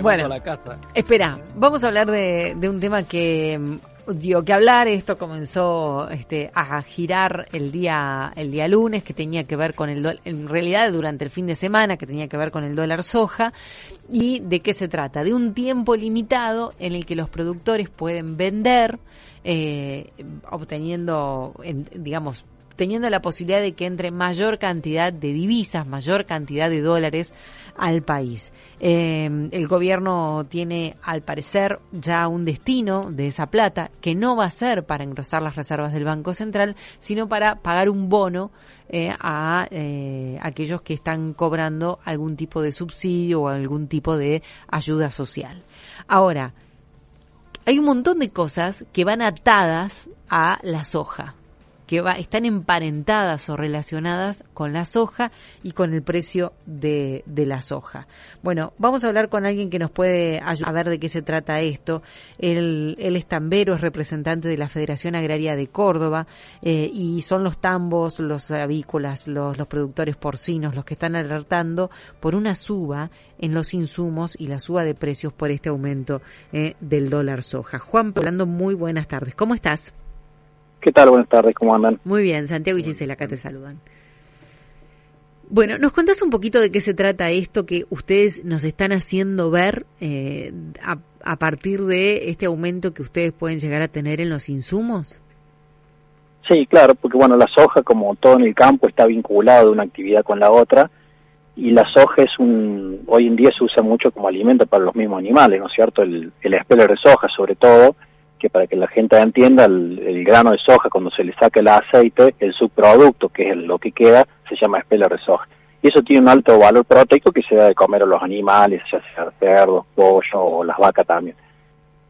bueno, Espera, vamos a hablar de, un tema que mm, dio que hablar. Esto comenzó este, a girar el día, el día lunes, que tenía que ver con el dólar, en realidad durante el fin de semana, que tenía que ver con el dólar soja. ¿Y de qué se trata? De un tiempo limitado en el que los productores pueden vender, eh, obteniendo, digamos, teniendo la posibilidad de que entre mayor cantidad de divisas, mayor cantidad de dólares al país. Eh, el gobierno tiene, al parecer, ya un destino de esa plata que no va a ser para engrosar las reservas del Banco Central, sino para pagar un bono eh, a eh, aquellos que están cobrando algún tipo de subsidio o algún tipo de ayuda social. Ahora, hay un montón de cosas que van atadas a la soja que va, están emparentadas o relacionadas con la soja y con el precio de, de la soja. Bueno, vamos a hablar con alguien que nos puede ayudar a ver de qué se trata esto. Él, él es tambero, es representante de la Federación Agraria de Córdoba eh, y son los tambos, los avícolas, los, los productores porcinos los que están alertando por una suba en los insumos y la suba de precios por este aumento eh, del dólar soja. Juan, hablando muy buenas tardes. ¿Cómo estás? ¿Qué tal? Buenas tardes, ¿cómo andan? Muy bien, Santiago y Gisela, acá te saludan. Bueno, ¿nos contás un poquito de qué se trata esto que ustedes nos están haciendo ver eh, a, partir de este aumento que ustedes pueden llegar a tener en los insumos? Sí, claro, porque bueno, la soja, como todo en el campo, está vinculado de una actividad con la otra y la soja es un, hoy en día se usa mucho como alimento para los mismos animales, ¿no es cierto? El, el de soja, sobre todo, que para que la gente entienda, el, grano de soja, cuando se le saca el aceite, el subproducto, que es lo que queda, se llama espeler de soja. Y eso tiene un alto valor proteico que se da de comer a los animales, ya sea cerdos, pollo o las vacas también.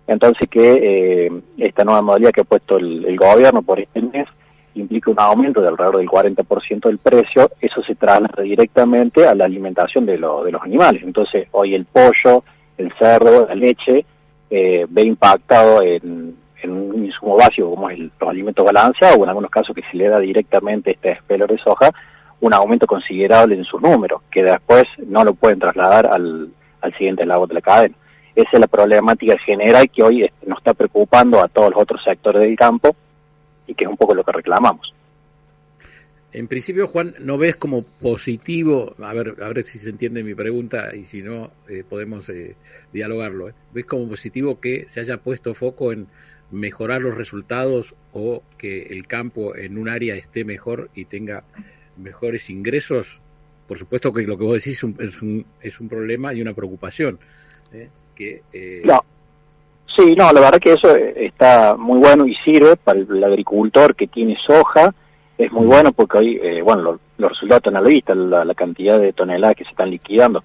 Entonces que eh, esta nueva modalidad que ha puesto el, gobierno por este mes implica un aumento de alrededor del 40% del precio, eso se traslada directamente a la alimentación de, de los animales. Entonces hoy el pollo, el cerdo, la leche, eh, ve impactado en, un insumo básico como el, los alimentos balanceados, o en algunos casos que se le da directamente este espeler de soja, un aumento considerable en sus números, que después no lo pueden trasladar al, al siguiente lado de la cadena. Esa es la problemática general que hoy nos está preocupando a todos los otros sectores del campo y que es un poco lo que reclamamos. En principio, Juan, ¿no ves como positivo, a ver, a ver si se entiende mi pregunta y si no, eh, podemos eh, dialogarlo, ¿eh? ¿ves como positivo que se haya puesto foco en mejorar los resultados o que el campo en un área esté mejor y tenga mejores ingresos? Por supuesto que lo que vos decís es un, es un, es un problema y una preocupación. Que, no. Sí, no, la verdad que eso está muy bueno y sirve para el agricultor que tiene soja es muy bueno porque hoy, eh, bueno, los resultados están a la vista, la, cantidad de toneladas que se están liquidando.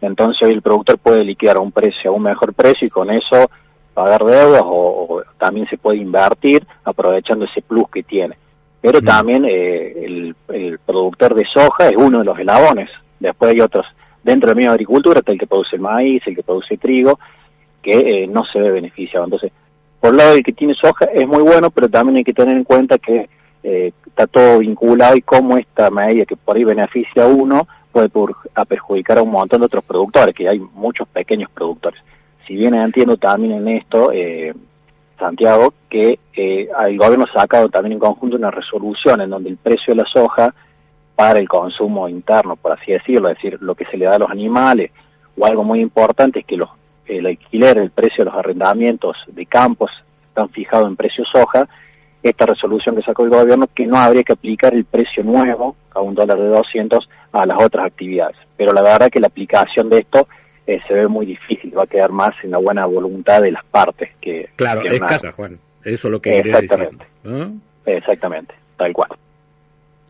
Entonces hoy el productor puede liquidar a un precio, a un mejor precio y con eso pagar deudas o, también se puede invertir aprovechando ese plus que tiene. Pero también eh, el, productor de soja es uno de los eslabones. Después hay otros dentro de la misma agricultura, está el que produce maíz, el que produce trigo, que eh, no se ve beneficiado. Entonces, por un lado el que tiene soja es muy bueno, pero también hay que tener en cuenta que eh, está todo vinculado y cómo esta medida que por ahí beneficia a uno puede a perjudicar a un montón de otros productores, que hay muchos pequeños productores. Si bien entiendo también en esto, eh, Santiago, que eh, el gobierno ha sacado también en conjunto una resolución en donde el precio de la soja para el consumo interno, por así decirlo, es decir, lo que se le da a los animales, o algo muy importante es que los, el alquiler, el precio de los arrendamientos de campos están fijados en precio soja, esta resolución que sacó el gobierno que no habría que aplicar el precio nuevo a un dólar de 200 a las otras actividades. Pero la verdad que la aplicación de esto eh, se ve muy difícil, va a quedar más en la buena voluntad de las partes que... Claro, es casa, Juan, eso es lo que Exactamente, exactamente, tal cual.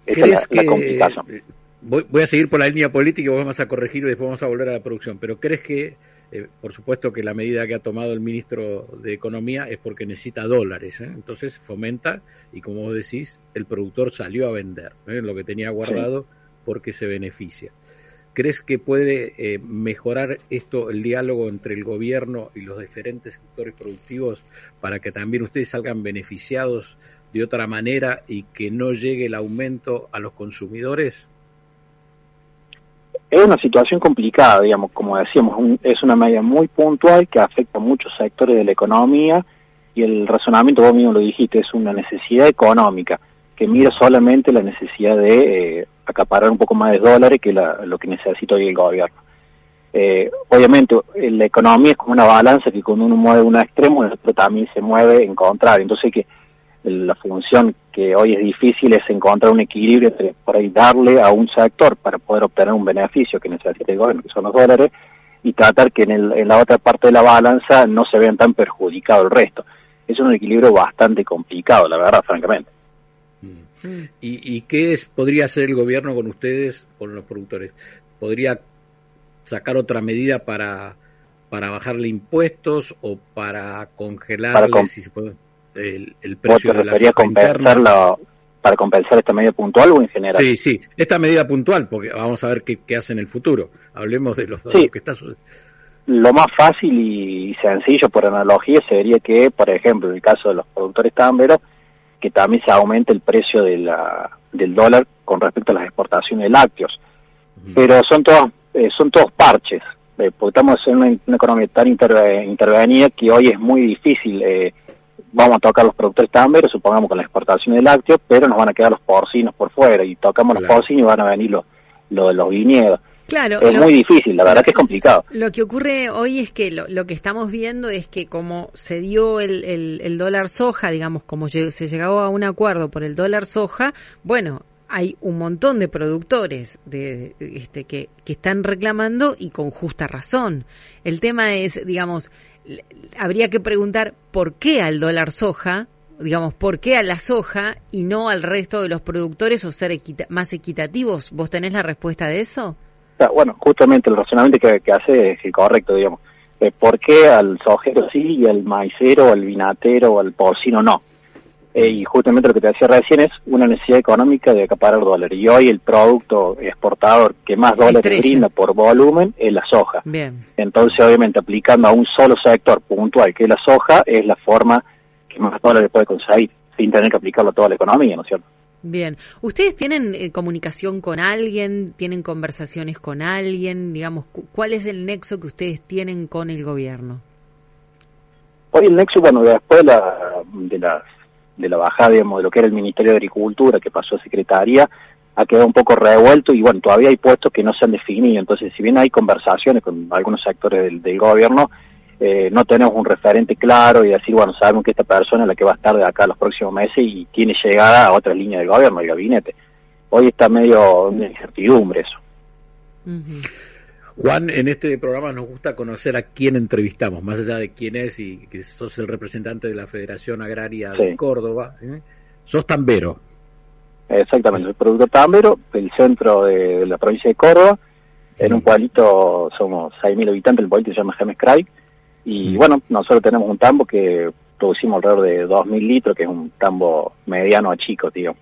Esa es la, complicación. Voy, voy, a seguir por la línea política y vamos a corregir y después vamos a volver a la producción, pero ¿crees que eh, por supuesto que la medida que ha tomado el ministro de Economía es porque necesita dólares, ¿eh? entonces fomenta y como vos decís, el productor salió a vender ¿eh? lo que tenía guardado porque se beneficia. ¿Crees que puede mejorar esto, el diálogo entre el gobierno y los diferentes sectores productivos para que también ustedes salgan beneficiados de otra manera y que no llegue el aumento a los consumidores? Es una situación complicada, digamos, como decíamos, es una medida muy puntual que afecta a muchos sectores de la economía y el razonamiento, vos mismo lo dijiste, es una necesidad económica que mira solamente la necesidad de eh, acaparar un poco más de dólares que lo que necesita hoy el gobierno. Eh, obviamente, la economía es como una balanza que cuando uno mueve un extremo, el otro también se mueve en contrario. Entonces, que la función que hoy es difícil es encontrar un equilibrio entre por ahí darle a un sector para poder obtener un beneficio que necesita el gobierno, que son los dólares, y tratar que en, el, en la otra parte de la balanza no se vean tan perjudicado el resto. Es un equilibrio bastante complicado, la verdad, francamente. Mm. ¿Y, ¿Y qué es, podría hacer el gobierno con ustedes, con los productores? ¿Podría sacar otra medida para, para bajarle impuestos o para congelarle, si se puede? El, precio de la compensar para compensar esta medida puntual o en general? Sí, sí, esta medida puntual, porque vamos a ver qué, qué hace en el futuro. Hablemos de, los, que está Lo más fácil y sencillo por analogía sería que, por ejemplo, en el caso de los productores tamberos, que también se aumente el precio de la, del dólar con respecto a las exportaciones de lácteos. Pero son todos, eh, son todos parches, eh, porque estamos en una, economía tan intervenida que hoy es muy difícil eh, vamos a tocar los productores tamberos, supongamos con la exportación de lácteos, pero nos van a quedar los porcinos por fuera y tocamos los porcinos y van a venir los, los, los viñedos. Claro, es muy difícil, la verdad que es complicado. Lo que ocurre hoy es que lo, lo que estamos viendo es que como se dio el, el, el dólar soja, digamos, como se llegó a un acuerdo por el dólar soja, bueno, hay un montón de productores de, este, que, que están reclamando y con justa razón. El tema es, digamos, habría que preguntar por qué al dólar soja, digamos, por qué a la soja y no al resto de los productores o ser más equitativos. ¿Vos tenés la respuesta de eso? Bueno, justamente el razonamiento que, hace es el correcto, digamos. Eh, ¿Por qué al sojero sí y al maicero, al vinatero al porcino no? Eh, y justamente lo que te decía recién es una necesidad económica de acaparar dólares. Y hoy el producto exportador que más dólares brinda por volumen es la soja. Bien. Entonces, obviamente, aplicando a un solo sector puntual, que es la soja, es la forma que más dólares puede conseguir, sin tener que aplicarlo a toda la economía, ¿no es cierto? Bien. ¿Ustedes tienen eh, comunicación con alguien? ¿Tienen conversaciones con alguien? Digamos, ¿cuál es el nexo que ustedes tienen con el gobierno? Hoy el nexo, bueno, después de, la, de las de la bajada, de lo que era el Ministerio de Agricultura, que pasó a Secretaría, ha quedado un poco revuelto y bueno, todavía hay puestos que no se han definido. Entonces, si bien hay conversaciones con algunos sectores del, gobierno, eh, no tenemos un referente claro y decir, bueno, sabemos que esta persona es la que va a estar de acá los próximos meses y tiene llegada a otra línea del gobierno, el gabinete. Hoy está medio una incertidumbre eso. Juan, en este programa nos gusta conocer a quién entrevistamos, más allá de quién es y que sos el representante de la Federación Agraria de Córdoba. ¿eh? Sos tambero. Exactamente, el productor tambero del centro de, la provincia de Córdoba. En un pueblito somos 6.000 habitantes, el pueblito se llama James Craig. Y bueno, nosotros tenemos un tambo que producimos alrededor de 2.000 litros, que es un tambo mediano a chico, tío.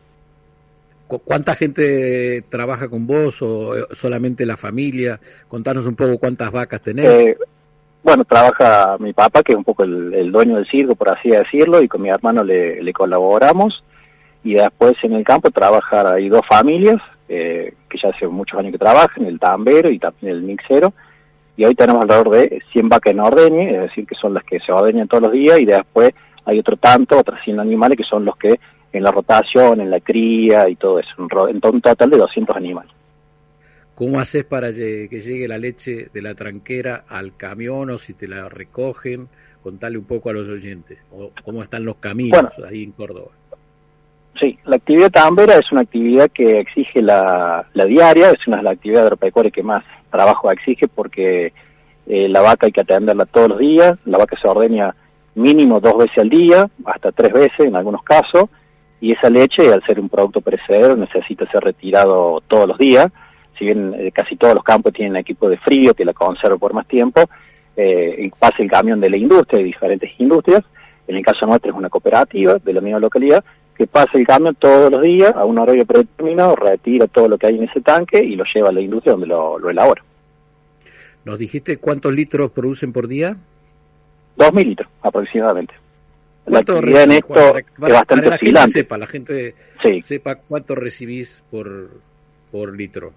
¿Cuánta gente trabaja con vos o eh, solamente la familia? Contanos un poco cuántas vacas tenés. Eh, bueno, trabaja mi papá, que es un poco el, dueño del circo, por así decirlo, y con mi hermano le, colaboramos. Y después en el campo trabajan hay dos familias, eh, que ya hace muchos años que trabajan, el tambero y también el mixero. Y hoy tenemos alrededor de 100 vacas en ordeñe, es decir, que son las que se ordeñan todos los días, y después hay otro tanto, otras 100 animales, que son los que en la rotación, en la cría y todo eso, en un total de 200 animales. ¿Cómo haces para que llegue la leche de la tranquera al camión o si te la recogen? Contale un poco a los oyentes, o cómo están los caminos ahí en Córdoba. Sí, la actividad tambera es una actividad que exige la, diaria, es una de las actividades agropecuarias que más trabajo exige porque eh, la vaca hay que atenderla todos los días, la vaca se ordeña mínimo dos veces al día, hasta tres veces en algunos casos, y esa leche, al ser un producto perecedero, necesita ser retirado todos los días. Si bien eh, casi todos los campos tienen equipo de frío que la conserva por más tiempo, eh, pasa el camión de la industria, de diferentes industrias, en el caso nuestro es una cooperativa de la misma localidad, que pasa el camión todos los días a un horario predeterminado, retira todo lo que hay en ese tanque y lo lleva a la industria donde lo, lo elabora. ¿Nos dijiste cuántos litros producen por día? Dos mil litros aproximadamente. La actividad en esto es bastante para la gente sepa, la gente sepa cuánto recibís por, por litro.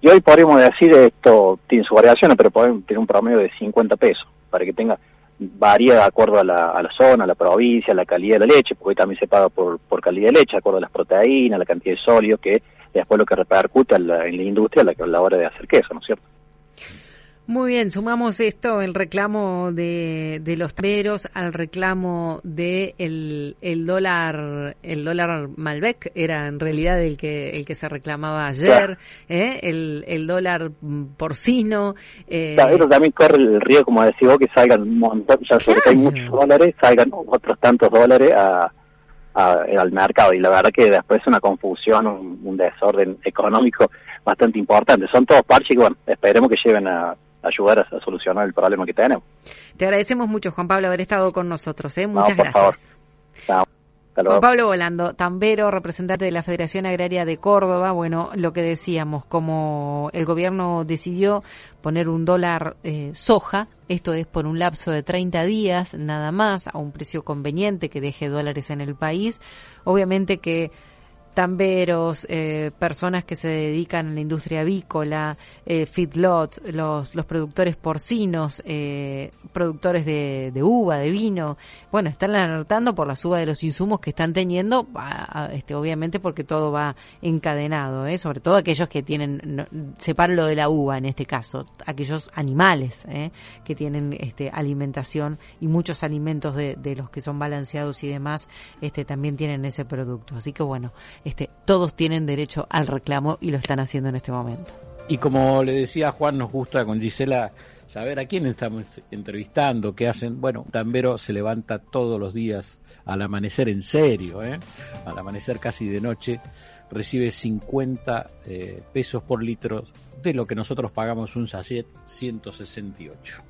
Y hoy podríamos decir esto tiene su variación, pero podemos tener un promedio de 50 pesos para que tenga varía de acuerdo a la, a la zona, a la provincia, a la calidad de la leche, porque también se paga por, por calidad de leche, de acuerdo a las proteínas, la cantidad de sólido, que después lo que repercute en la, en la industria a la, a la hora de hacer queso, ¿no es cierto? Muy bien, sumamos esto, el reclamo de, de los peros al reclamo de el, el dólar, el dólar Malbec, era en realidad el que, el que se reclamaba ayer, ¿eh? el, el dólar porcino. Eh, eso también corre el riesgo, como decía vos, que salgan un montón, ya sobre que hay muchos dólares, salgan otros tantos dólares a, al mercado y la verdad que después es una confusión, un, un desorden económico bastante importante. Son todos parches que, bueno, esperemos que lleven a ayudar a, solucionar el problema que tenemos. Te agradecemos mucho, Juan Pablo, haber estado con nosotros. ¿eh? Muchas gracias. Juan Pablo Volando, tambero, representante de la Federación Agraria de Córdoba. Bueno, lo que decíamos, como el gobierno decidió poner un dólar eh, soja, esto es por un lapso de 30 días nada más, a un precio conveniente que deje dólares en el país. Obviamente que tamberos, eh, personas que se dedican a la industria avícola, eh, feedlot, los, los productores porcinos, eh, productores de, de, uva, de vino, bueno, están alertando por la suba de los insumos que están teniendo, este, obviamente porque todo va encadenado, ¿eh? sobre todo aquellos que tienen, no, lo de la uva en este caso, aquellos animales ¿eh? que tienen este, alimentación y muchos alimentos de, de los que son balanceados y demás, este, también tienen ese producto. Así que bueno, este, todos tienen derecho al reclamo y lo están haciendo en este momento. Y como le decía Juan, nos gusta con Gisela saber a quién estamos entrevistando, qué hacen. Bueno, Tambero se levanta todos los días al amanecer en serio, ¿eh? al amanecer casi de noche, recibe 50 eh, pesos por litro de lo que nosotros pagamos un sachet 168.